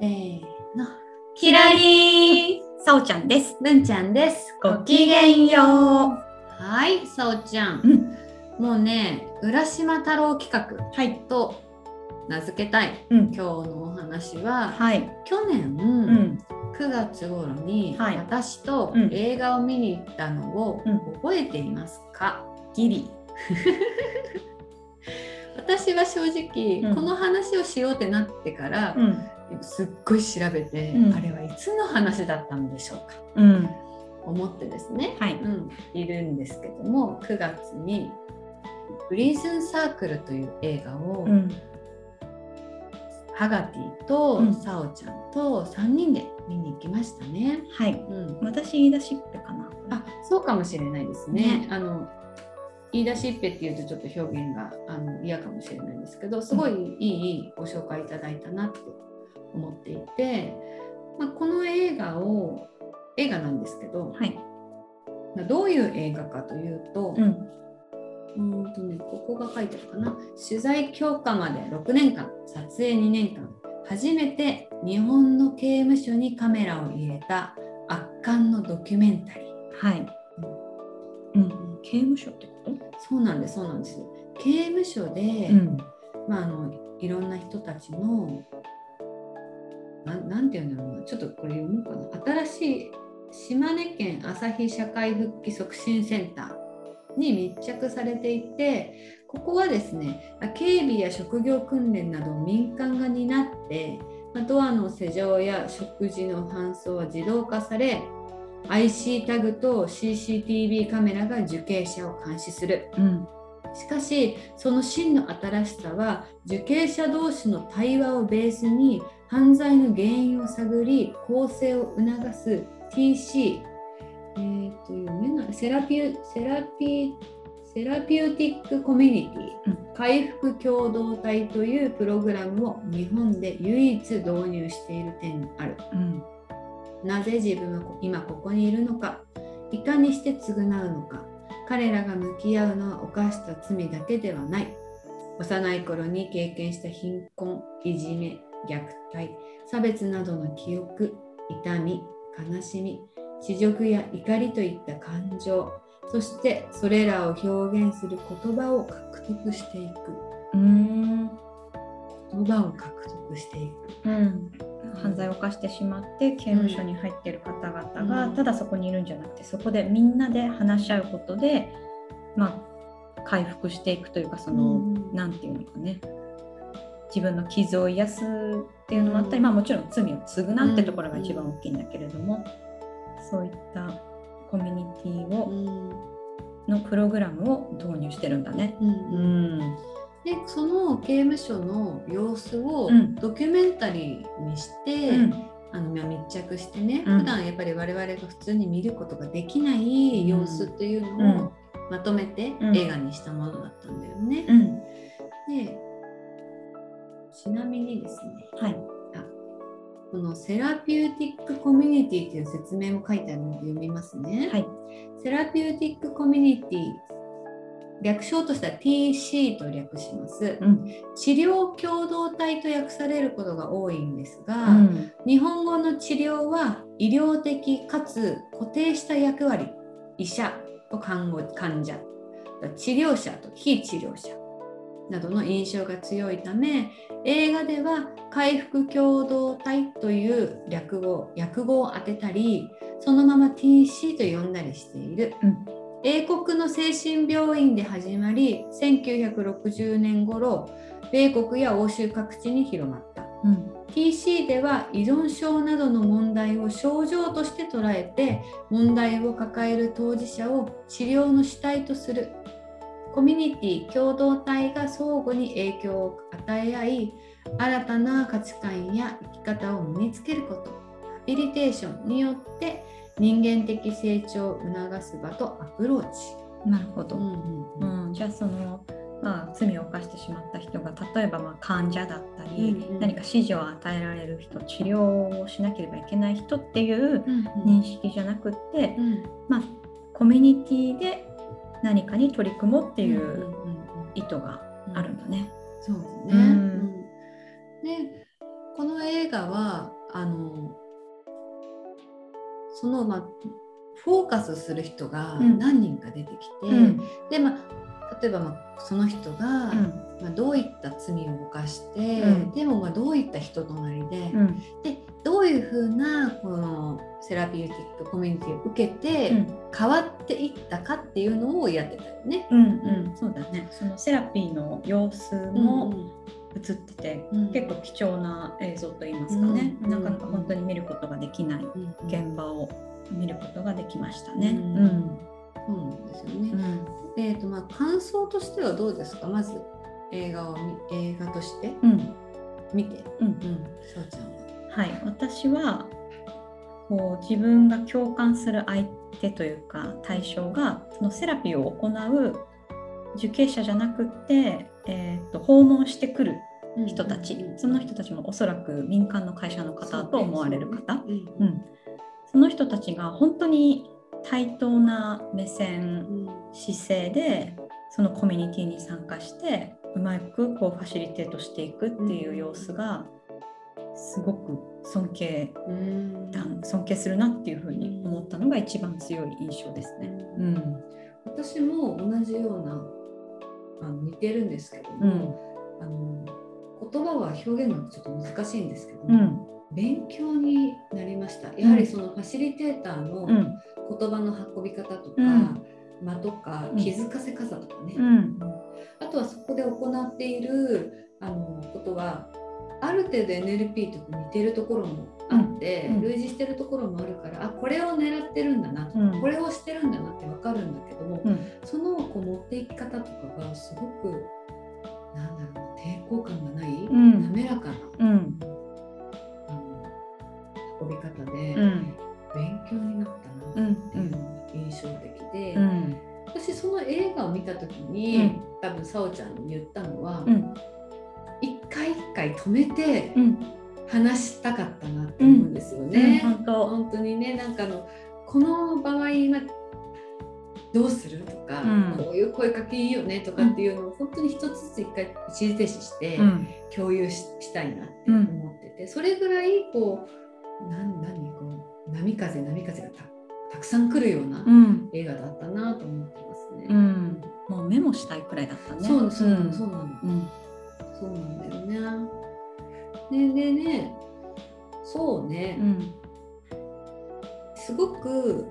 せーのキラリーさおちゃんです。文ちゃんですごきげんよう。はいさおちゃん、うんもうね浦島太郎企画はい。と名付けたいうん。今日のお話は、はい。去年、うん。9月頃に、はい私とうん映画を見に行ったのをうん覚えていますか、ギリ。私は正直、うんこの話をしようってなってから、ん。すっごい調べて、うんあれはいつの話だったんでしょうかうん。思ってですね、はい。うん、いるんですけども9月に「プリズンサークル」という映画を、うん。ハガティとうんサオちゃんと3人で見に行きましたね。はい。うん、私言い出しっぺかな。あそうかもしれないですね。ねあの言い出しっぺっていうとちょっと表現があの嫌かもしれないんですけどすごいいいご紹介いただいたなって思っていて、まあ、この映画を映画なんですけど、はい。まあどういう映画かというと,、うん。うーんとね、ここが書いてあるかな取材許可まで6年間撮影2年間初めて日本の刑務所にカメラを入れた圧巻のドキュメンタリー。はい。うん。刑務所ってこと？そうなんです、そうなんです。刑務所で、ん。まあ、あのいろんな人たちのなんなんていうんだろうな、ちょっとこれ読もうかな。新しい島根県朝日社会復帰促進センターに密着されていて、ここはですね、警備や職業訓練などを民間が担って、まあドアの施錠や食事の搬送は自動化され、IC タグと CCTV カメラが受刑者を監視する。うん。しかしその真の新しさは受刑者同士の対話をベースに犯罪の原因を探り更生を促す TC、えー、と読めないセラピュセラピセラピューティックコミュニティ、うん回復共同体というプログラムを日本で唯一導入している点がある。うん。なぜ自分はこ今ここにいるのかいかにして償うのか彼らが向き合うのは犯した罪だけではない幼い頃に経験した貧困いじめ虐待差別などの記憶痛み悲しみ恥辱や怒りといった感情そしてそれらを表現する言葉を獲得していく。うん。言葉を獲得していく。うん。犯罪を犯してしまって刑務所に入っている方々が、うん。ただそこにいるんじゃなくてそこでみんなで話し合うことでまあ回復していくというかその、うん。なんていうのかね自分の傷を癒すっていうのもあったり、うん。まあもちろん罪を償うってところが一番大きいんだけれども、そういったコミュニティを、うん。のプログラムを導入してるんだね。うんうん。でその刑務所の様子をうん。ドキュメンタリーにして、うん。あのまあ密着してね、うん。普段やっぱり我々が普通に見ることができない様子っていううん。のをまとめてうん。映画にしたものだったんだよね。うん。でちなみにですねはい。この therapeutic community という説明も書いてあるので読みますね。はい。therapeutic community 略称としては TC と略します。うん。治療共同体と訳されることが多いんですが、うん。日本語の治療は医療的かつ固定した役割医者と看護患者。治療者と非治療者などの印象が強いため映画では回復共同体という略語訳語を当てたりそのまま TC と呼んだりしている、うん。英国の精神病院で始まり1960年頃米国や欧州各地に広まった。うん。TC では依存症などの問題を症状として捉えて問題を抱える当事者を治療の主体とするコミュニティ共同体が相互に影響を与え合い新たな価値観や生き方を身につけることハビリテーションによって人間的成長を促す場とアプローチ。なるほど、うんうん、じゃあその、まあ、罪を犯してしまった人が例えばまあ患者だったり、うんうん。何か指示を与えられる人治療をしなければいけない人っていううん。認識じゃなくって、うん。まあ、コミュニティで何かに取り組もうっていう意図があるんだね。そうですね。うん。うん。でこの映画はあのそのまあフォーカスする人がうん。何人か出てきて、うん。でまあ例えば、まあ、その人が、うん。まあ、どういった罪を犯して、うん。でもまあどういった人となりで、うん。でどういうふうなこの therapeutic community を受けて、うん。変わっていったかっていうのをやってたよね。うんうん。そうだね。そのセラピーの様子も映ってて、うん。結構貴重な映像といいますかね、うんなかなか本当に見ることができないうん現場を見ることができましたね。うん。うんそうなんですよね。うん。えーとまあ、感想としてはどうですか？まず映画を見映画としてうん。見て、うん。うん、そうちゃんは？はい、私はこう自分が共感する相手というか対象がそのセラピーを行う受刑者じゃなくって、えー、と訪問してくる人たち、その人たちもおそらく民間の会社の方と思われる方、うんうん、その人たちが本当に対等な目線うん。姿勢でそのコミュニティに参加してうまくこうファシリテートしていくっていう様子がすごく尊敬うん。だ尊敬するなっていうふうに思ったのが一番強い印象ですね。うん。私も同じようなあの似てるんですけどうん。も、あの言葉は表現がちょっと難しいんですけども、うん勉強になりました。やはりそのファシリテーターのうん。言葉の運び方とか、うん。間とかうん。気づかせ方とかね、うん。あとはそこで行っているあのことはある程度 NLP と似てるところもあって、うん。うん。類似してるところもあるからあこれを狙ってるんだなとか、うん。これをしてるんだなって分かるんだけども、うん。そのこう持っていき方とかがすごくなんだろうな抵抗感がない、ん。滑らかな、び方で、うん。勉強になったなっていうのが印象的で。うん。私その映画を見た時に、うん。多分さおちゃんに言ったのは、うん。一回一回止めてうん。話したかったなって思うんですよね。本当本当にねなんかあのこの場合はどうするとか、うん。こういう声かけいいよねとかっていうのを本当に一つずつ一回一時停止してうん。共有ししたいなって思ってて、それぐらいこうなん何こう波風波風がたたくさん来るようなうん映画だったなと思ってますね。うんもうメモしたいくらいだったね。そうそうなの、んそうなの。うんそうなんだよね。ででね、そうね、うんすごく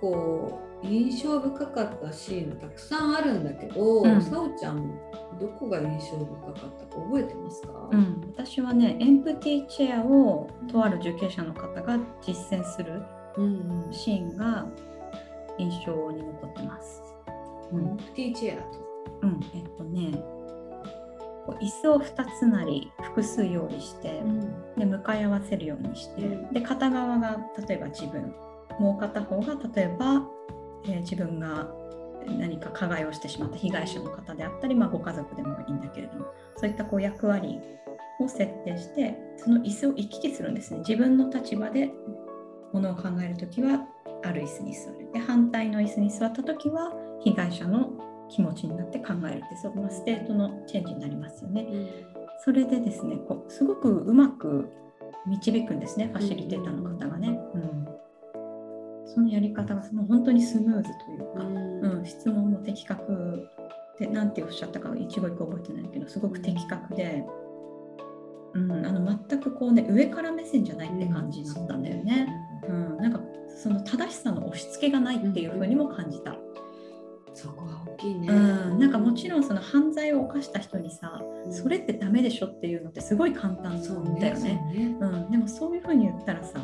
こう印象深かったシーンがたくさんあるんだけど、うんさおちゃんどこが印象深かったか覚えてますか？うん、私はねエンプティチェアをとある受刑者の方が実践するうんうん。シーンが印象に残ってます。うんプティチェアと？うん、えっとね椅子を2つなり複数用意してで向かい合わせるようにして、うんで片側が例えば自分もう片方が例えば、えー自分が何か加害をしてしまった被害者の方であったり、まあ、ご家族でもいいんだけれどもそういったこう役割を設定してその椅子を行き来するんですね。自分の立場でものを考える時はある椅子に座る。で反対の椅子に座った時は被害者の気持ちになって考えるってそこの state のチェンジになりますよね。それでですねこうすごくうまく導くんですねファシリテーターの方がね。うん、そのやり方がもう本当にスムーズというか、うん、質問も的確で何ておっしゃったか一語一句覚えてないけどすごく的確で、うん、あの全くこうね上から目線じゃないって感じだったんだよね。うん、なんかその正しさの押し付けがないっていう風にも感じた。そこは大きいね。うん、なんかもちろんその犯罪を犯した人にさ、うんそれってダメでしょっていうのってすごい簡単そうだよね。そうねうん、でもそういう風に言ったらさ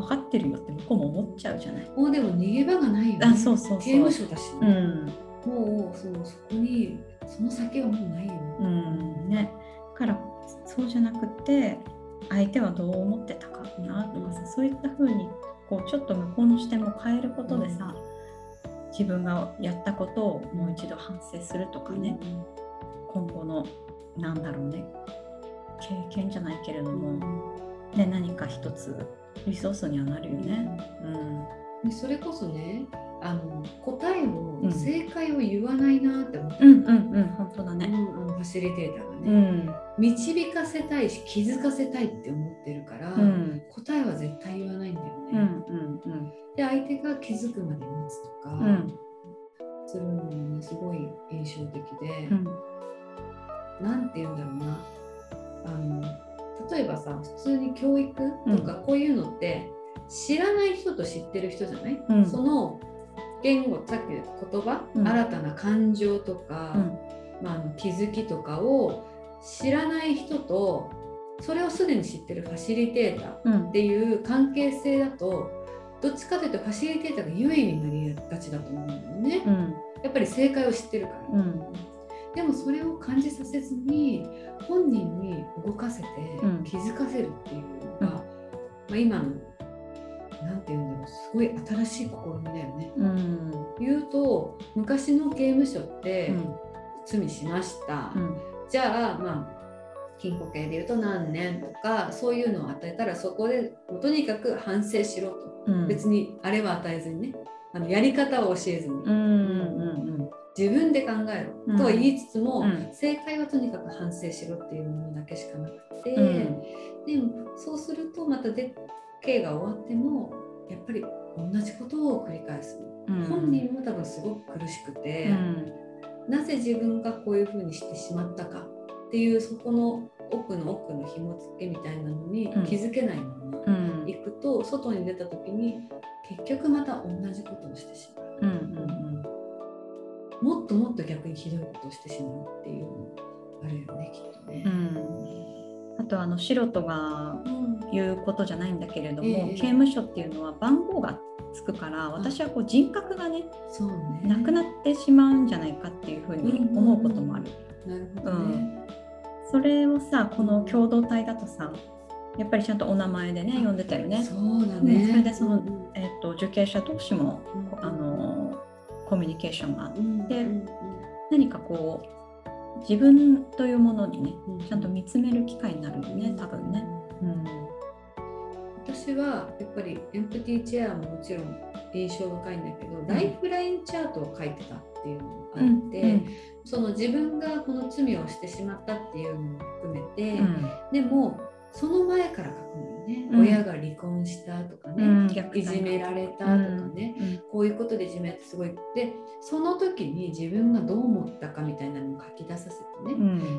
分かってるよって向こうも思っちゃうじゃない。もうでも逃げ場がないよね。あそうそうそう。刑務所だしね。うん、もうそのそこにその先はもうないよ、うん。ね、からそうじゃなくて相手はどう思ってたかなとかさ、そういった風にこうちょっと向こうの視点も変えることでさ、自分がやったことをもう一度反省するとかね、今後のなんだろうね。経験じゃないけれども、ね、何か一つリソースにはなるよね。うん、でそれこそねあの答えを、正解を言わないなって思って、うんうんうん。本当だね、うん、ファシリテーターがね、うん、導かせたいし気づかせたいって思ってるから、うん、答えは絶対言わないんだよね。うんうんうん、で相手が気づくまで待つとか、するのもねすごい印象的で、うん、なんて言うんだろうな。あの例えばさ普通に教育とかこういうのって、知らない人と知ってる人じゃない、その言語さっき言った言葉、うん、新たな感情とか、うん、まあ、気づきとかを知らない人とそれをすでに知ってるファシリテーターっていう関係性だと、どっちかというとファシリテーターが優位になりがちだと思うんだよね、うん、やっぱり正解を知ってるから、でもそれを感じさせずに本人に動かせて気づかせるっていうのが、まあ、今のなんていうんだろうすごい新しい試みだよね。うん、言うと昔の刑務所って、罪しました、うん、じゃあまあ禁錮刑でいうと何年とかそういうのを与えたらそこでとにかく反省しろと、うん、別にあれは与えずにねあのやり方を教えずに、自分で考えろ、とは言いつつも、正解はとにかく反省しろっていうものだけしかなくて、でもそうするとまたで刑が終わってもやっぱり同じことを繰り返す、うん、本人も多分すごく苦しくて、うん、なぜ自分がこういうふうにしてしまったかっていうそこの奥の奥の紐付けみたいなのに気づけないまま行くと、外に出た時に結局また同じことをしてしまう、うんうんうん、もっともっと逆にひどいことをしてしまうっていうのあるよねきっとね。あとあの素人が言うことじゃないんだけれども、えー、刑務所っていうのは番号がつくから私はこう人格がねそうね。なくなってしまうんじゃないかっていうふうに思うこともある。なるほど、ね、それをさこの共同体だとさやっぱりちゃんとお名前でね呼んでたよね。そうだね、それでその、えーと、受刑者同士も、あのコミュニケーションがあって、何かこう自分というものにね、ちゃんと見つめる機会になるよね、多分ね。うん、私はやっぱりエンプティチェアももちろん印象深いんだけど、うん、ライフラインチャートを書いてたっていうのがあって、うん、その自分がこの罪をしてしまったっていうのも含めて、でもその前から書くのよね、うん、親が離婚したとかね、うん、いじめられたとかね、うん、こういうことでいじめってすごい。でその時に自分がどう思ったかみたいなのを書き出させて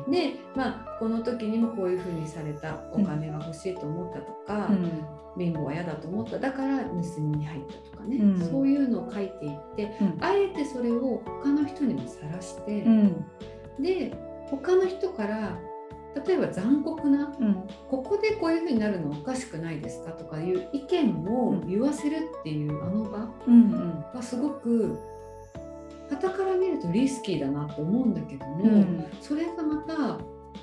ね、で、まあ、この時にもこういうふうにされたお金が欲しいと思ったとか、貧乏は嫌だと思った。だから盗みに入ったとかね、そういうのを書いていって、あえてそれを他の人にもさらして、で他の人から例えば残酷な、うん、ここでこういうふうになるのおかしくないですかとかいう意見を言わせるっていうあの場がすごく傍から見るとリスキーだなと思うんだけども、うん、それがまた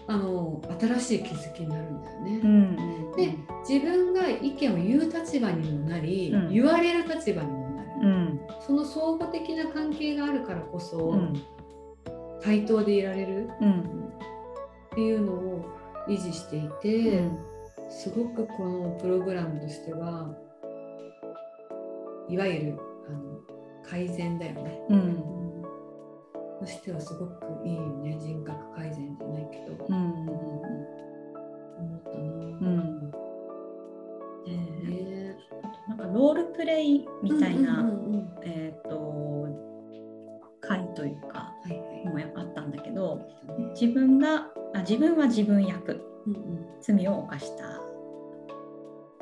あの新しい気づきになるんだよね。うんうん、で自分が意見を言う立場にもなり、うん、言われる立場にもなる、うん、その相互的な関係があるからこそ、対等でいられる。っていうのを維持していて、うん、すごくこのプログラムとしてはいわゆるあの改善だよね。うん、としてはすごくいいよね。人格改善じゃないけど、うん、思ったな。うん。え。ー、あとなんかロールプレイみたいな、えっ、と回というか、もあったんだけど自分があ自分は自分役、うんうん、罪を犯した。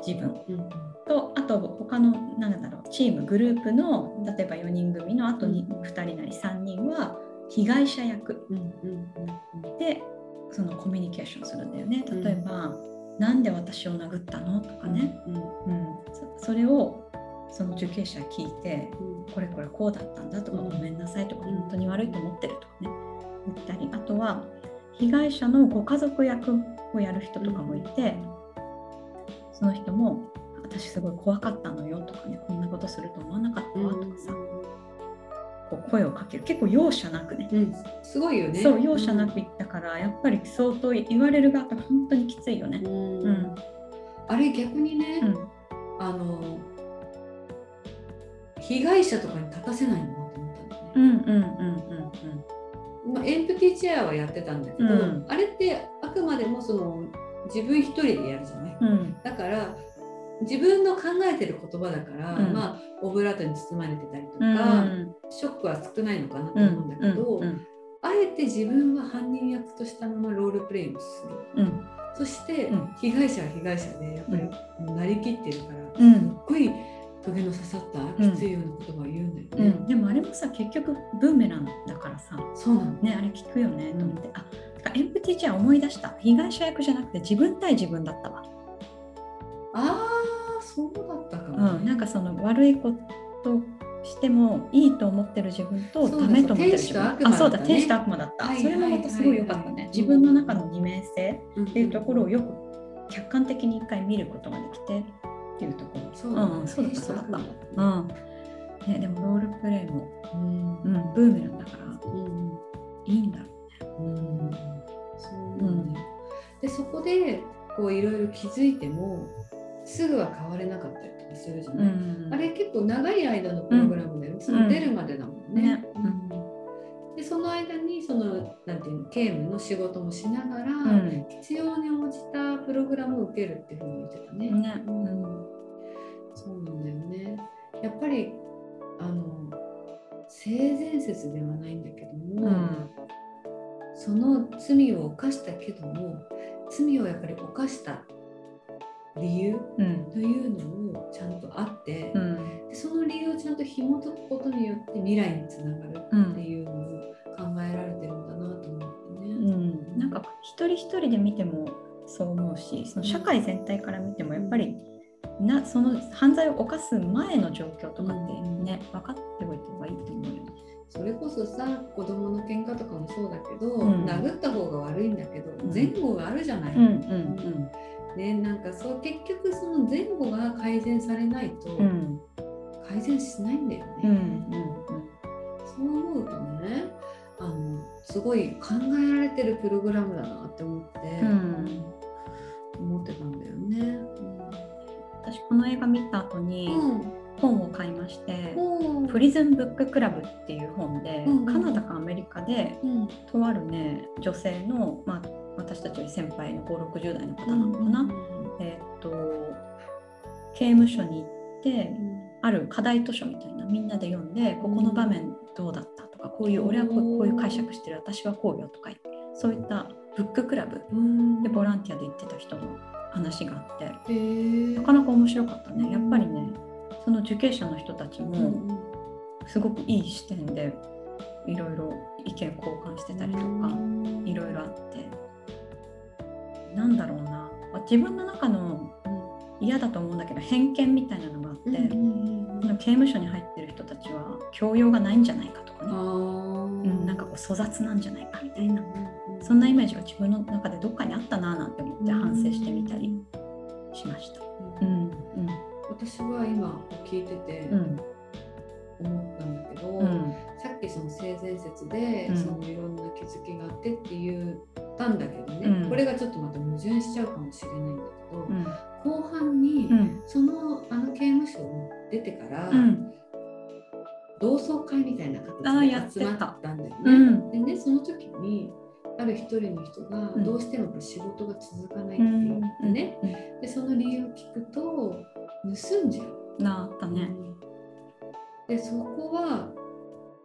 自分、うんうん、とあと他の何だろうチームグループの例えば4人組のあと 2,、うん、2人なり3人は被害者役、でそのコミュニケーションするんだよね。例えば、うん、なんで私を殴ったの？とかね、うん、うん、そそれをその受刑者聞いてうん。これこれこうだったんだとか、うん。ごめんなさいとか、うん。本当に悪いと思ってるとかね言ったりあとは被害者のご家族役をやる人とかもいて、その人も私すごい怖かったのよとかねこんなことすると思わなかったわとかさ、こう声をかける。結構容赦なくね。うん、すごいよね。そう容赦なく言ったから、やっぱり相当言われる側って本当にきついよね。う。ん。うん。あれ逆にね、うん。あの被害者とかに立たせないのかなと思ったんだよね。うんうんうんまあ、エンプティチェアはやってたんだけど、うん。あれってあくまでもその自分一人でやるじゃない？うん。うんだから自分の考えてる言葉だから、うん。まあオブラートに包まれてたりとか、うんショックは少ないのかなとうん思うんだけど、うんあえて自分は犯人役としたままロールプレイをする。うん。そして、うん。被害者は被害者でやっぱりなりきってるから、うん。すっごいトゲの刺さったうん。きついような言葉を言うんだよね。うん、でもあれもさ結局ブーメランだからさ。そうなの。ねあれ聞くよねと思って、あエンプティチェア思い出した。被害者役じゃなくて自分対自分だったわ、ああ、そうだったかうも、ん、なんかその悪いことしてもいいと思ってる自分とダメと思ってる自分。ね。あそうだ。天使と悪魔だった、はいそれもまたすごい良かったね、はいはい自分の中の二面性うん。っていうところをよく客観的に一回見ることができてっていうところ。そうだね。んん、そうだったそうだった。うん。ね、でもロールプレイも、うん。うん、ブーメランだから。うん。いいんだ。ろうん。そうなんだよでそこでこういろいろ気づいてもすぐは変われなかったりとかするじゃう、ない、ん。あれ結構長い間のプログラムだよ、その出るまでだもんね。ねそのなんていうの刑務の仕事もしながら、うん。必要に応じたプログラムを受けるっていうふうに言ってたね。ね。うん。そうなんだよね。やっぱりあの性善説ではないんだけども、うん。その罪を犯したけども罪をやっぱり犯した理由うん。というのをちゃんとあって、うん。でその理由をちゃんと紐解くことによって未来につながるっていうのを考えられてるんだなと思ってね。うん、なんか一人一人で見てもそう思うしその社会全体から見てもやっぱりなその犯罪を犯す前の状況とかってね、分かっておいた方がいいと思うよね。それこそさ子供の喧嘩とかもそうだけど、うん殴った方が悪いんだけど、ん前後があるじゃない。うんね、なんかそう結局その前後が改善されないとうんうん改善しないんだよね。うんうんそう思うとねあのすごい考えられてるプログラムだなって思って、うん。思ってたんだよね。私この映画見た後にうん本を買いましてうん「プリズンブッククラブ」っていう本で、うんうん。カナダかアメリカでうん。とあるね女性の、まあ、私たちより先輩の560代の方なのかな、えーっと刑務所に行ってある課題図書みたいなみんなで読んでここの場面どうだった？とかこういう俺はこうこういう解釈してる私はこうよとかそういったブッククラブうん。でボランティアで行ってた人の話があってなかなか面白かったね。やっぱりねその受刑者の人たちうもん。すごくいい視点でいろいろ意見交換してたりとかいろいろあって。なんだろうな。自分の中の嫌だと思うんだけど偏見みたいなのがあって、その刑務所に入ってる人たちは教養がないんじゃないかとかね、うん、なんかこう粗雑なんじゃないかみたいな、そんなイメージが自分の中でどっかにあったなぁなんて思って反省してみたりしました。うん。私は今聞いててうん。思ったんだけど、うん。さっきその性善説で、うん。そのいろんな気づきがあってって言ったんだけどね、うん。これがちょっとまた矛盾しちゃうかもしれないんだけど、うん。後半に、うんそのあの刑務所を出てから、うん同窓会みたいな形で集まったんだよね。うんでねその時にある一人の人がうんどうしても仕事が続かないって言ってね、うんでその理由を聞くと盗んじゃう。なあったね。でそこは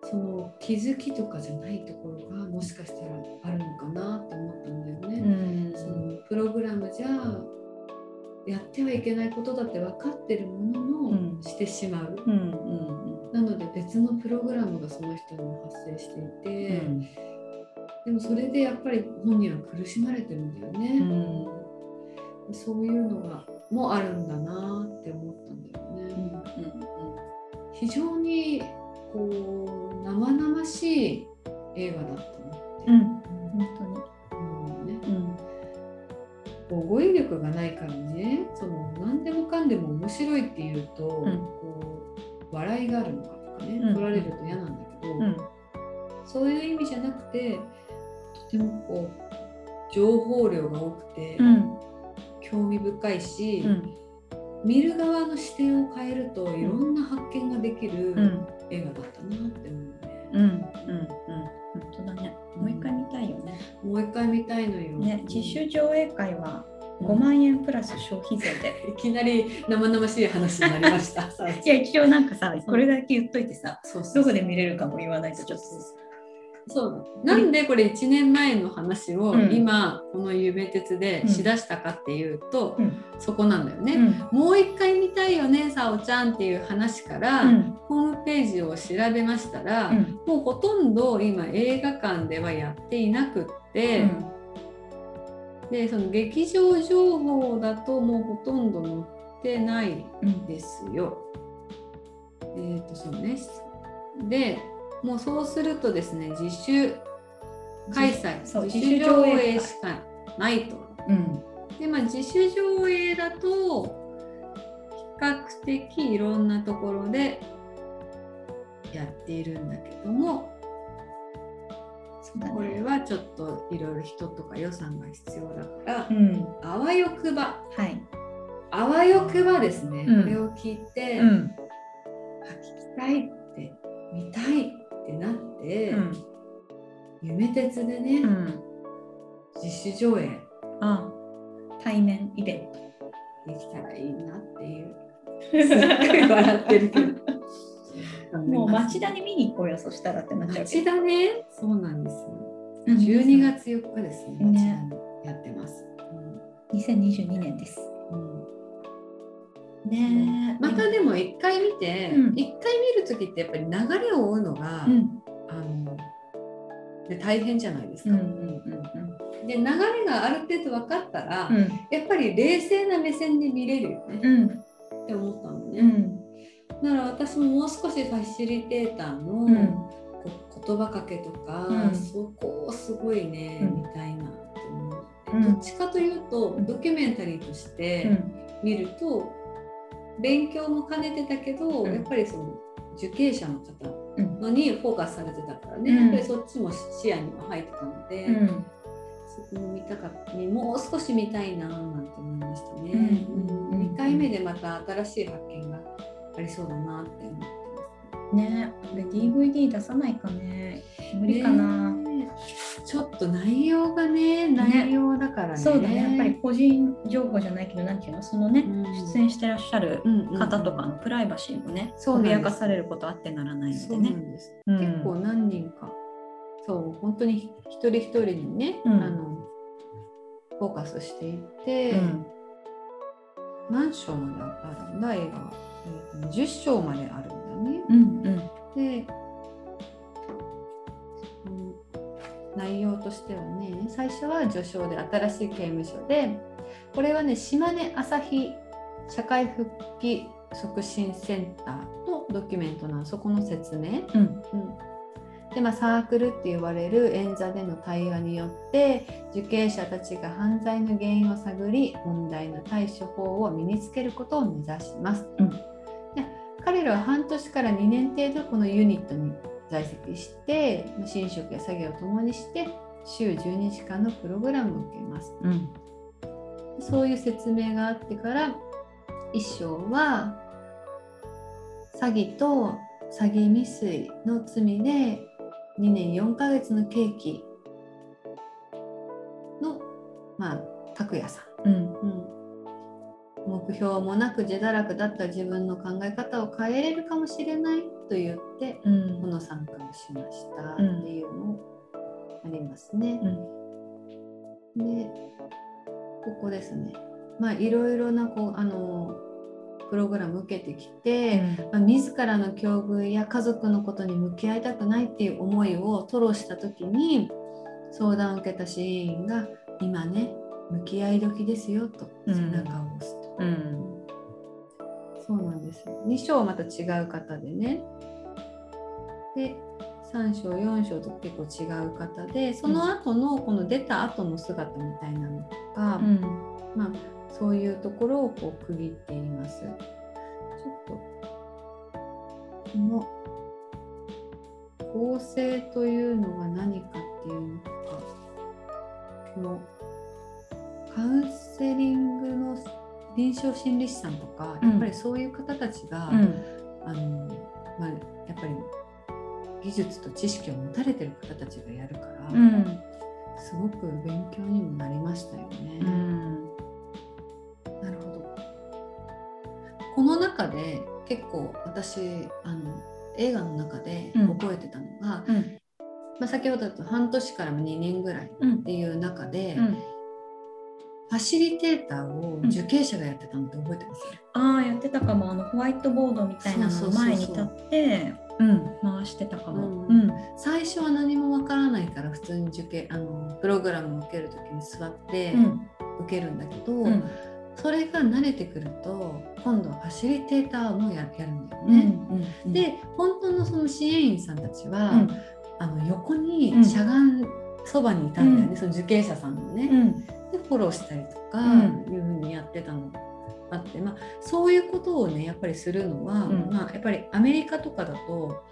その気づきとかじゃないところがもしかしたらあるのかなって思ったんだようね。んそのプログラムじゃやってはいけないことだって分かってるものの、うん。してしまう。うんうんなので別のプログラムがその人にも発生していて、うん。でもそれでやっぱり本人は苦しまれてるんだようね。ん。そういうのがもあるんだなって思ったんだよね。うん非常にこう生々しい映画だったなって。うん。本当に。うんね。うんこう語彙力がないからねその何でもかんでも面白いっていうと、うん。こう笑いがあるのかとかね、うん。取られると嫌なんだけど、うん。そういう意味じゃなくてとてもこう情報量が多くて、うん。興味深いし、うん。見る側の視点を変えるといろんな発見ができるうん。映画だったなって思うね。うんうんうん本当だね。もう一回見たいよね。もう一回見たいのよ。ね自主上映会は5万円プラス消費税で。いきなり生々しい話になりました。いや一応なんかさこれだけ言っといてさどこで見れるかも言わないとちょっとそうなんでこれ1年前の話をうん。今この夢鉄でしだしたかっていうと、うん。そこなんだよね。うん。もう一回見たいよねさおちゃんっていう話から、うん。ホームページを調べましたら、うん。もうほとんど今映画館ではやっていなくって、でその劇場情報だともうほとんど載ってないうんですよ。えっ、とそうね。でもうそうするとですね自主開催自主上映しかないと。うん。でまあ自主上映だと比較的いろんなところでやっているんだけどもね。これはちょっといろいろ人とか予算が必要だからうん。あわよくば。はい。あわよくばですね、うん。これを聞いて、うん。あ聞きたいっ鉄でね、うん。自主上映。あ対面イベント。できたらいいなっていう。すっごい笑ってるけど。もう町田に見に行こうよそしたらってなっちゃうけ町田ね。そうなんですよ。ど12月4日ですね。ね。やってます、2022年です。うん。うんねまたでも一回見て一、うん。回見る時ってやっぱり流れを追うのが、うんで大変じゃないですか。うんうんで流れがある程度分かったら、うん。やっぱり冷静な目線で見れるよね、うん。って思ったのね。うん。だから私ももう少しファシリテーターの、言葉かけとか、うん。そこをすごいね、うん。見たいなと思う、うん。どっちかというとドキュメンタリーとして見ると、勉強も兼ねてたけど、うん。やっぱりその受刑者の方うんのにフォーカスされてたからね、うん。やっぱりそっちも視野には入ってたので、うん。そこも見たかったもう少し見たいななんて思いましたね。うん。うん。うん。2回目でまた新しい発見がありそうだなって思ってます。ね。これ DVD 出さないかね。無理かな、ねちょっと内容がね内容だからね。そうだね。やっぱり個人情報じゃないけどなんていうの？そのね、うん。出演してらっしゃる方とかうん。のプライバシーもね、そうなんです。脅かされることあってならないのでね。結構何人かそう本当に一人一人にね、うん。あのフォーカスしていて、うん。何章まであるんだ？映画は、えーと10章まであるんだね。うんうん。で、内容としてはね最初は序章で新しい刑務所でこれはね島根朝日社会復帰促進センターのドキュメントなのそこの説明。うんうんでまあ、サークルって言われる演座での対話によって受刑者たちが犯罪の原因を探り問題の対処法を身につけることを目指します。うんで彼らは半年から2年程度このユニットに在籍してまあ寝食や作業を共にして週12時間のプログラムを受けます。うん。そういう説明があってから一章は詐欺と詐欺未遂の罪で2年4ヶ月の刑期の、まあ、拓也さん。うん、目標もなく自堕落だった自分の考え方を変えれるかもしれないと言ってうん。この参加をしましたうんっていうのありますね。でここですね。まあいろいろなこうあのプログラム受けてきて、まあ、自らの境遇や家族のことに向き合いたくないっていう思いを吐露した時に相談を受けた支援員が「今ね向き合い時ですよ」と背中を押すと。うん。そうなんですよ。2章はまた違う方でね。で3章4章と結構違う方でその後のこの出た後の姿みたいなのとか、うん。まあ、そういうところをこう区切っています。ちょっとこの構成というのが何かっていうのとか。このカウンセリングの臨床心理士さんとか、うん。やっぱりそういう方たちが、うん。あのまあ、やっぱり技術と知識を持たれてる方たちがやるから、うん。すごく勉強にもなりましたよね。うん。なるほど。この中で結構私あの映画の中でうん。覚えてたのが、うん。まあ、先ほどだと半年から2年ぐらいっうんていう中で、うんファシリテーターを受刑者がやってたのって覚えてます、ああやってたかも。あのホワイトボードみたいなのの前に立ってうん。回してたかも。ううん。ん最初は何もわからないから普通に受刑あのプログラムを受ける時に座ってうん。受けるんだけど、うん。それが慣れてくると今度はファシリテーターもややるんだようん。ね。うん。で本当のその支援員さんたちは、うん。あの横にうん。しゃがんそばにいたんだよね、うん。その受刑者さんのね。うんでフォローしたりとか、うん。いうふうにやってたのがあって、まあ、そういうことをねやっぱりするのは、うん。まあ、やっぱりアメリカとかだと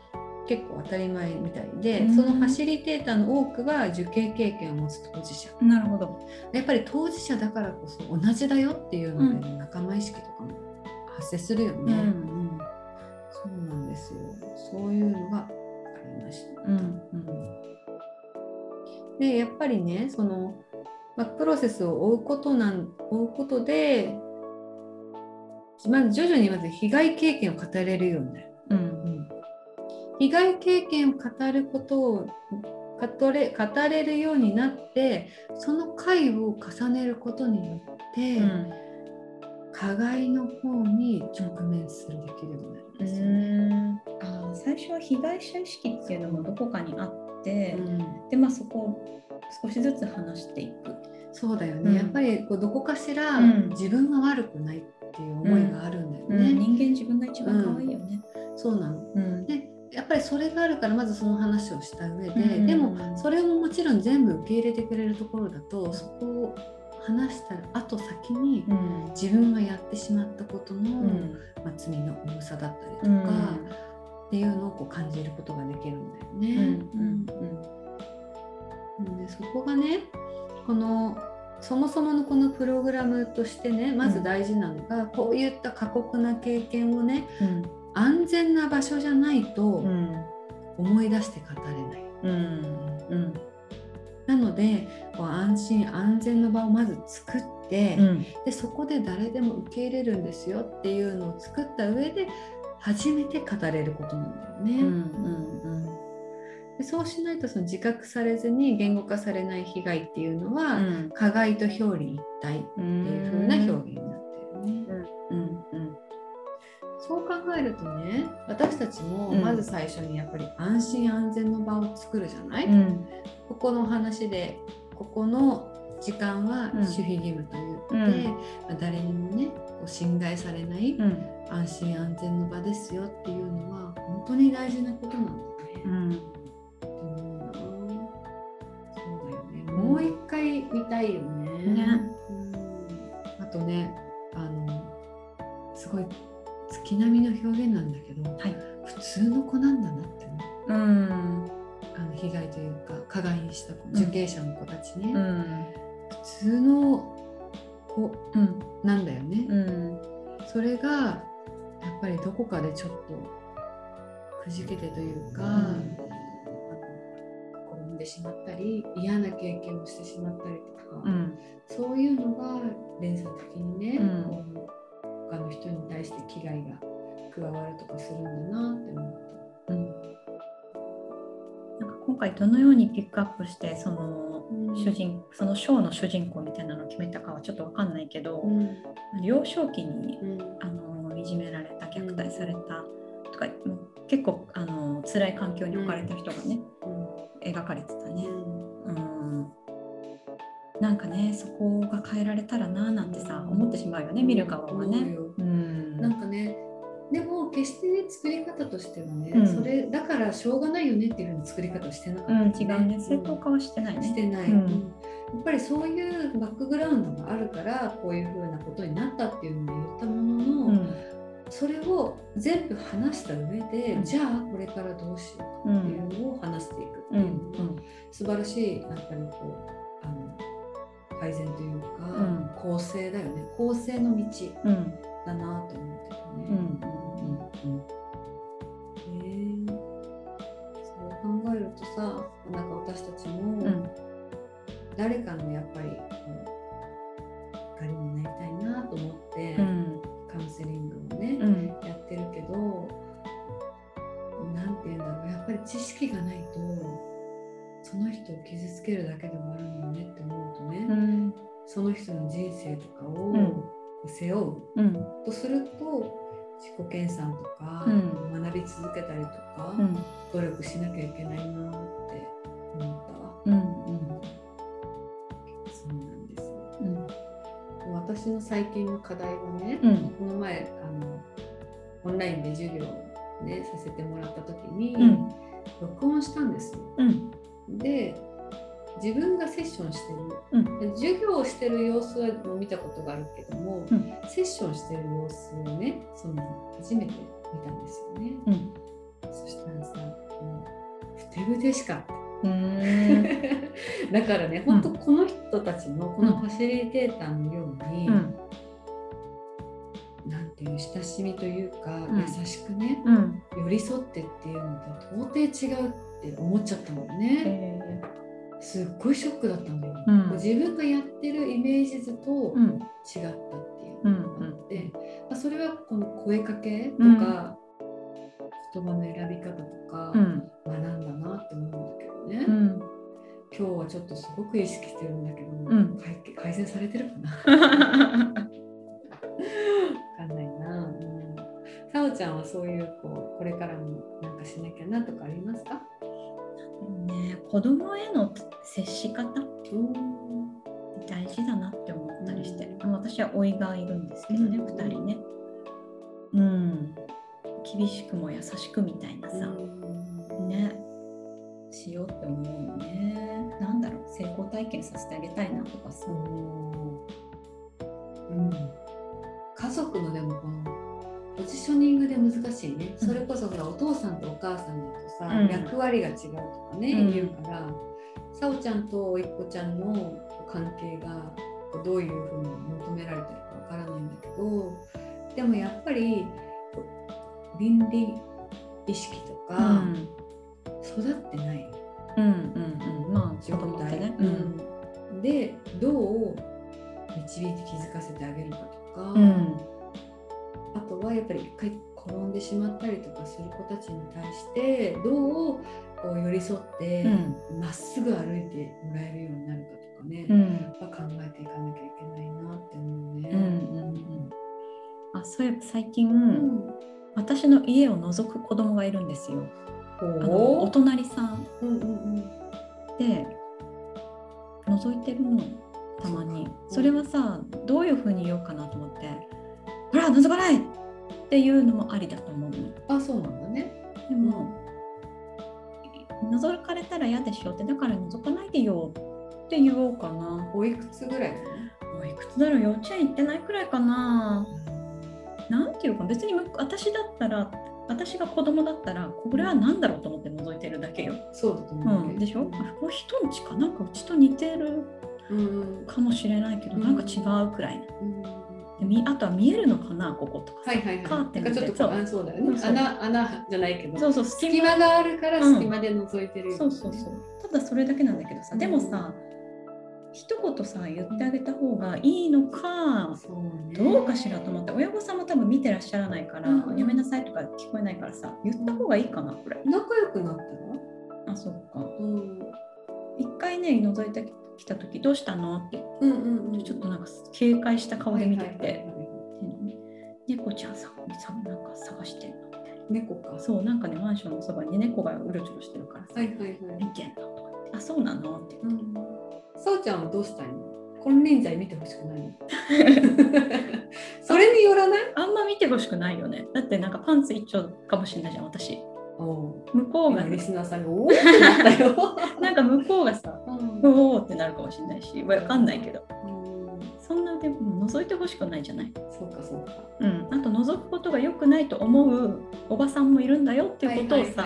結構当たり前みたいで、うん。そのファシリテーターの多くが受刑経験を持つ当事者。なるほど。やっぱり当事者だからこそ同じだよっていうので、仲間意識とかも発生するよね。うん。そうなんですよ。そういうのがありました。うんうん。でやっぱりねその、まあ、プロセスを追うことなん追うことでまず徐々にまず被害経験を語れるようになる。うん被害経験を語ることを語れ語れるようになってその回を重ねることによって、うん加害の方に直面するできるようになるんうですよね。最初は被害者意識っていうのもどこかにあって、うんでまあそこを少しずつ話していく。そうだよね、うん。やっぱりこうどこかしらうん。自分が悪くないっていう思いがあるんだようん。ね。人間自分が一番可愛いよね。そうなの。うん。でやっぱりそれがあるからまずその話をした上で、うん。でもそれももちろん全部受け入れてくれるところだとそこを話した後先にうん。自分がやってしまったことの、うん。まあ、罪の重さだったりとか、うん。っていうのをこう感じることができるんだよね。うん。うん。うんでそこがねこのそもそものこのプログラムとしてねまず大事なのが、こういった過酷な経験をねうん。安全な場所じゃないとうん。思い出して語れない。うん。うん。なのでこう安心安全の場をまず作って、うん。でそこで誰でも受け入れるんですよっていうのを作った上で初めて語れることなんだよね。うんそうしないとその自覚されずに言語化されない被害っていうのは、うん。加害と表裏一体っうんていう風な表現になってるね。うん。うん。そう考えるとね私たちもうん。まず最初にやっぱり安心安全の場を作るじゃない、うん。ここの話でここの時間はうん。守秘義務と言って、まあ誰にもねこう侵害されないうん。安心安全の場ですよっていうのは本当に大事なことなんだよね。うんう一回見たいよね。ね。うん。あとね、あのすごい月並みの表現なんだけど、はい。普通の子なんだなって思う。うん。あの被害というか加害にした子、ん。受刑者の子たちね、うん。普通の子うん。なんだよね。うん。それがやっぱりどこかでちょっとくじけてというか、でしまったり嫌な経験をしてしまったりとか、うん。そういうのが連鎖的にね、うん。こう他の人に対して危害が加わるとかするんだなって思った。うん。なんか今回どのようにピックアップしてそのうん。主人そのショーの主人公みたいなのを決めたかはちょっとわかんないけど、うん。幼少期にうん。あのいじめられた虐待されたとか、結構あの辛い環境に置かれた人がね、描かれてたね。うん。なんかねそこが変えられたらななんてさ思ってしまうよね見る側はね。思うん。なんかねでも決してね作り方としてはね、うん。それだからしょうがないよねっていうふうな作り方をしてなかったうん、よ違うね。正当化はしてないね。してない、うん。うん。やっぱりそういうバックグラウンドがあるからこういうふうなことになったっていうのを言ったものの、うんそれを全部話した上で、うんじゃあこれからどうしようかっていうのを話していくってういう。ん。のが、うん。素晴らしいやっぱりこうあの改善というか、うん。構成だよね。構成の道うん。だなと思ってたね。うん。へえ。そう考えるとさなんか私たちも、うん。誰かのやっぱりこう光になりたいなと思って、つけるだけで終わるのよねって思うとね、うん。その人の人生とかをうん背負ううん。とすると自己研鑽とか、うん。学び続けたりとか、うん努力しなきゃいけないなって思ったわ。うん。そうなんですよ。うん私の最近の課題はね、うんこの前あのオンラインで授業を、ね、させてもらった時に、うん。録音したんですよ。うん。で自分がセッションしてる、うん。で授業をしてる様子は見たことがあるけども、うん。セッションしてる様子をねその初めて見たんですよね。うん。そしたらさもうふてぶてしかった。うん。だからね、本当この人たちのこのファシリテーターのように、うん。なんていう親しみというか、うん。優しくねうん。寄り添ってっていうのと到底違うって思っちゃったのね、えすっごいショックだったんだよ、うん。自分がやってるイメージ図と違ったっていうのがあって、まあ、それはこの声かけとか、言葉の選び方とかうん。学んだなって思うんだけどね、うん。今日はちょっとすごく意識してるんだけど、ん。改改善されてるかな？わかんないな。うん。さおちゃんはそういうこうこれからもなんかしなきゃなとかありますか？ね子供への接し方？うん。大事だなって思ったりして、あの私は甥がいるんですけどね、うん。2人ね。うん。厳しくも優しくみたいなさ、ね。しようって思うよね。なんだろう。成功体験させてあげたいなとかさ。うん。家族のでもこのポジショニングで難しいね。うん。それこそほらお父さんとお母さんだとさ、うん。役割が違うとかね、うん。言うから、さおちゃんとおいっ子ちゃんの関係がどういうふうに求められてるかわからないんだけど、でもやっぱり倫理意識とうか、ん育ってない。うん。うんうんまあ子供ってね。うん、でどう導いて気づかせてあげるかとか、うんあとはやっぱり一回転んでしまったりとかする子たちに対してどうこう寄り添ってうん。ま、っすぐ歩いてもらえるようになるかとかね、うん。は考えていかなきゃいけないなって思うね。うんうんうん。あそういえば最近、うん。私の家を覗く子供がいるんですよ。あのお隣さん。うんうんうん。で覗いてるのたまに。それはさどういうふうに言おうかなと思って「ほら覗かない!」っていうのもありだと思うの。あそうなんだね。でも、覗かれたら嫌でしょってだから覗かないでよって言おうかな。おいくつぐらいおいくつだろう幼稚園行ってないくらいかな。なんていうか別にむ私だったら私が子供だったらこれは何だろうと思って覗いてるだけよ、そうだとう思うけど、ん、でしょ？あこれ人んちかな？んかうちと似てるかもしれないけど、うんなんか違うくらいのうんでみあとは見えるのかなこことか。さ、はいはいはい。カーテンちょっとあそうだよね。穴穴じゃないけど。そうそう隙間。があるからうん。隙間で覗いてるよ、ね。そうそうそう。ただそれだけなんだけどさ、うん。でもさ一言さ言ってあげた方がいいのか、そうね。どうかしらと思って親御さんも多分見てらっしゃらないから、うんやめなさいとか聞こえないからさ言った方がいいかなこれ。仲良くなったら、あそっか。うん、一回ね覗いてきた時どうしたの？って。うんうんうん。ちょっとなんか警戒した顔で見てて、猫ちゃんささなんか探してんの。みたいな猫か。そうなんかねマンションのそばに猫がうろちょろしてるからさ、はいはいはい。見てんのとか言って。あそうなの？って。言って、うん。さおちゃんはどうしたいの？金輪際見てほしくないの？それによらない？あんま見てほしくないよね。だってなんかパンツ一丁かもしれないじゃん私。お向こうが今リスナーさんがおおってなったよ。なんか向こうがさうおーってなるかもしれないしわかんないけど。うん。そんなでも覗いてほしくないじゃない？そうかそうか。うん、あと覗くことが良くないと思うおばさんもいるんだよっていうことをさ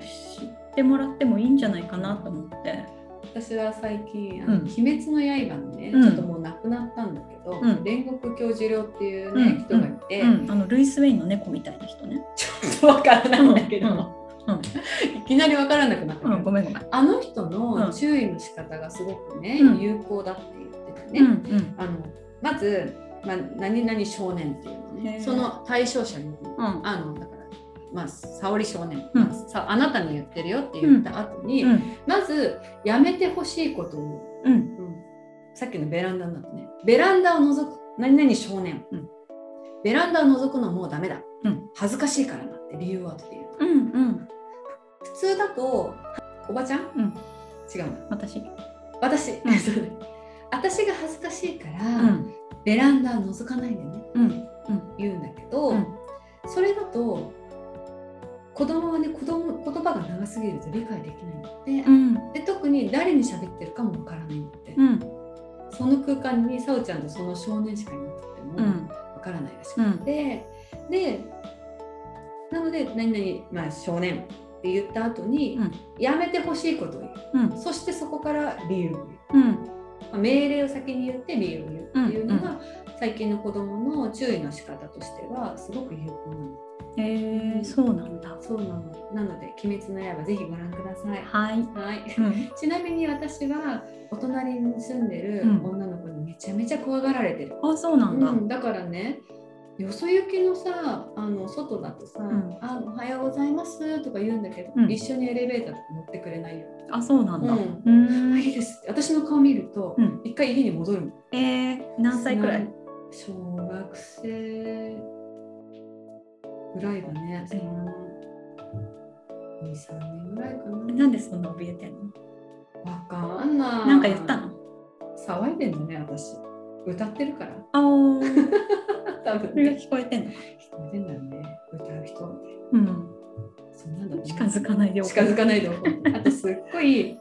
知ってもらってもいいんじゃないかなと思って。私は最近「あのうん。鬼滅の刃」のね、うん。ちょっともう亡くなったんだけど、うん。煉獄教授寮っていうね、うん。人がいて、うん、あのルイス・ウェインの猫みたいな人ね。ちょっとわからないんだけど、うん。うん。いきなりわからなくなったけど、うん、ごめんごめん。あの人うのん。注意の仕方がすごくね、うん。有効だって言っててね、うん。うん。あのまず、まあ、何々少年っていうのへー。ねその対象者に、ん。あのだまあ沙織少年、うん。まあさあなたに言ってるよって言った後に、うん。まずやめてほしいことを、うん。うんさっきのベランダになってね。ベランダを覗く。何々少年、うん。ベランダを覗くのはもうダメだ、うん。恥ずかしいからなって理由はっていう。うんうん。普通だとおばちゃん、うん。違うな私。私、私が恥ずかしいから、うん。ベランダを覗かないでね。うん。うん。言うんだけど、うん。それだと子供はね子供言葉が長すぎると理解できないんだって、うん。で特に誰に喋ってるかもわからないんだって、うん。その空間にさおちゃんとその少年しかいなくてもうん。わからないらしくて、でなので何々、まあ、少年って言った後に、うん。やめてほしいことを言う。うん。そしてそこから理由を言う。うん。まあ命令を先に言って理由を言うっていうのが、最近の子どもの注意の仕方としてはすごく有効なの。へえそうなんだ。そうなの。なので、鬼滅の刃ぜひご覧ください。はい。はい。うん ちなみに私はお隣に住んでるうん女の子にめちゃめちゃ怖がられてる。あそうなんだ。うんだからね、よそ行きのさ、あの外だとさ、んあおはようございますとか言うんだけど、うん一緒にエレベーターとか乗ってくれないよ。あそうなんだ。ううんん。あいいです私の顔見ると、うん一回家に戻るもん。えー、何歳くらい？小学生ぐらいだね。え2、3年ぐらいかな。なんでそんな怯えてんの？わかんない。なんか言ったの？騒いでんのね、私。歌ってるから。あお。多分ね。聞こえてんの？聞こえてんだよね。歌う人。うん。そんなんだね近づかないで近づかないで。あとすっごい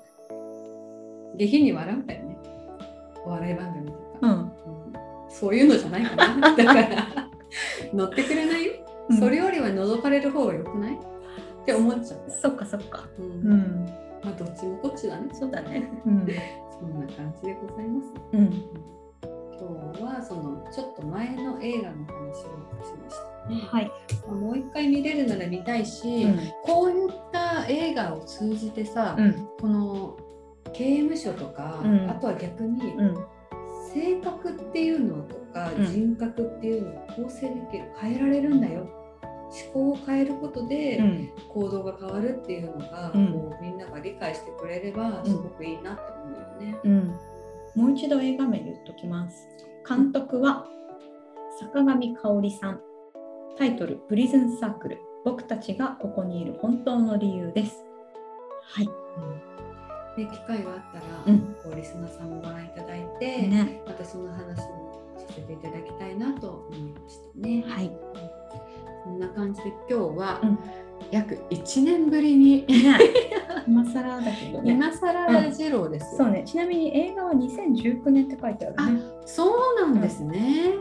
下品に笑うんだよね。お笑い番組とか。うん。うんそういうのじゃないかな。だから 乗ってくれないよ。うんそれよりは覗かれる方が良くない？って思っちゃう。そっかそっか。うんうん。まあどっちもこっちだね。そうだね。うん。そんな感じでございます。うん。今日はそのちょっと前の映画の話をしましたね。はい。まあもう一回見れるなら見たいし、うん。こういった映画を通じてさ、うん。この刑務所とか、うんあとは逆にうん。性格っていうのとか、うん人格っていうのを構成できる変えられるんだよ思考を変えることでうん。行動が変わるっていうのが、うんこうみんなが理解してくれればすごくいいなって思うよね。うん。もう一度映画名言っときます。監督は坂上香織さん。タイトルプリズンサークル。僕たちがここにいる本当の理由です。はい。で機会があったら、うんこうリスナーさんもご覧いただいて、ね。またその話もさせていただきたいなと思いましたね。はい。こんな感じで今日はうん約1年ぶりに、ね。今更だけどね。今更二郎ですよ、そうね。ちなみに映画は2019年って書いてあるね。そうなんですね。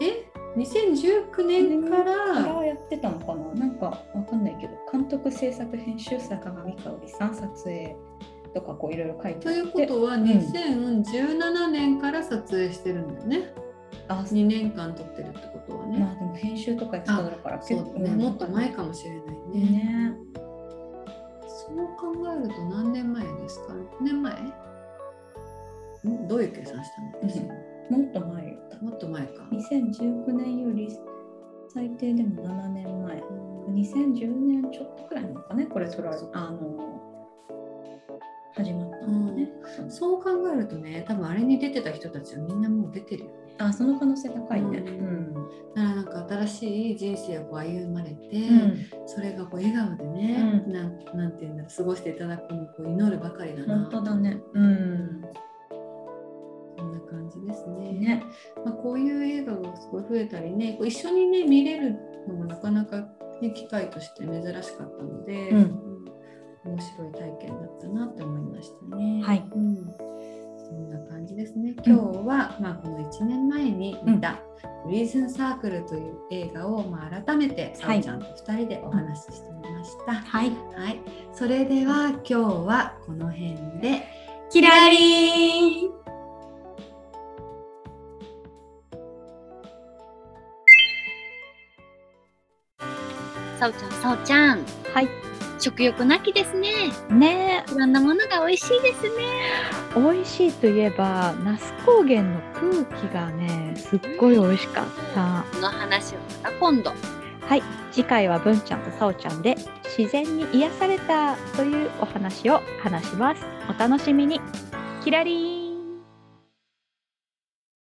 え？2019年から？やってたのかな？なんかわかんないけど監督制作編集坂上香織さん撮影とかこういろいろ書いてということはん。2017年から撮影してるんだよね。あ2年間撮ってるってことはね。まあでも編集とかやってただからそうだね、ん。もっと前かもしれないね。ね。そう考えると何年前ですか ?6 年前？ん。どういう計算したの？私、もっと前よもっと前か。2019年より最低でも7年前。2010年ちょっとくらいなのかねこれ撮られあの始まったのがね、そうそう考えるとね、多分あれに出てた人たちはみんなもう出てるよね。あその可能性高いね。ううん。ん、だからなんか新しい人生を歩まれて、うん。それがこう笑顔でね、うん。なんなんていうんだろう過ごしていただくのをこう祈るばかりだな。本当だね。うん。こんな感じですね。ね。まあ、こういう映画がすごい増えたりねこう一緒にね見れるのもなかなか、ね、機会として珍しかったので、うんうん面白い体験だったなって思いましたね。はいうん、そんな感じですね。今日は、まあ、この1年前に見た「リーズンサークル」という映画を、まあ、改めてさおちゃんと2人でお話ししてみました。はい。はい、それでは今日はこの辺で。キラリンさおちゃん、さおちゃん。はい。食欲なきですね。ね。いろんなものが美味しいですね。え美味しいといえば那須高原の空気がねすっごい美味しかった。この話をまた今度。はい。次回は文ちゃんとさおちゃんで自然に癒されたというお話を話します。お楽しみに。キラリ